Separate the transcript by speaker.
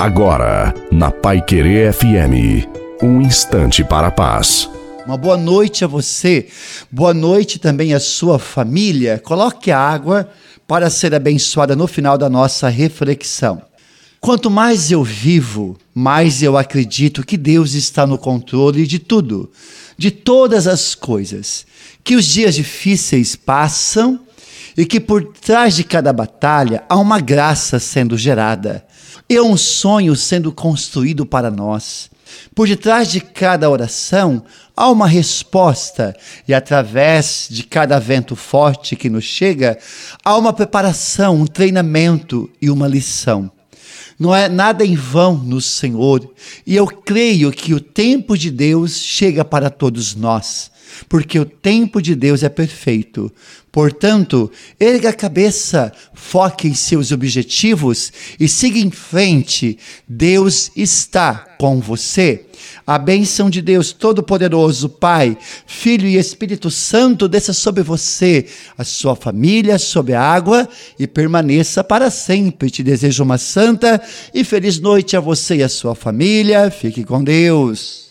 Speaker 1: Agora, na Pai Querer FM, um instante para a paz.
Speaker 2: Uma boa noite a você, boa noite também à sua família. Coloque a água para ser abençoada no final da nossa reflexão. Quanto mais eu vivo, mais eu acredito que Deus está no controle de tudo, de todas as coisas. Que os dias difíceis passam e que por trás de cada batalha há uma graça sendo gerada e um sonho sendo construído para nós. Por detrás de cada oração há uma resposta, e através de cada vento forte que nos chega, há uma preparação, um treinamento e uma lição. Não é nada em vão no Senhor, e eu creio que o tempo de Deus chega para todos nós porque o tempo de Deus é perfeito. Portanto, erga a cabeça, foque em seus objetivos e siga em frente. Deus está com você. A bênção de Deus Todo-Poderoso, Pai, Filho e Espírito Santo desça sobre você, a sua família, sobre a água e permaneça para sempre. Te desejo uma santa e feliz noite a você e a sua família. Fique com Deus.